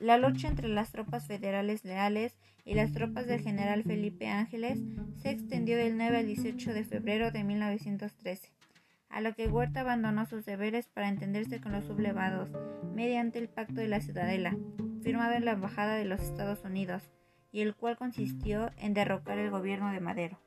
La lucha entre las tropas federales leales y las tropas del general Felipe Ángeles se extendió del 9 al 18 de febrero de 1913, a lo que Huerta abandonó sus deberes para entenderse con los sublevados mediante el Pacto de la Ciudadela, firmado en la Embajada de los Estados Unidos, y el cual consistió en derrocar el gobierno de Madero.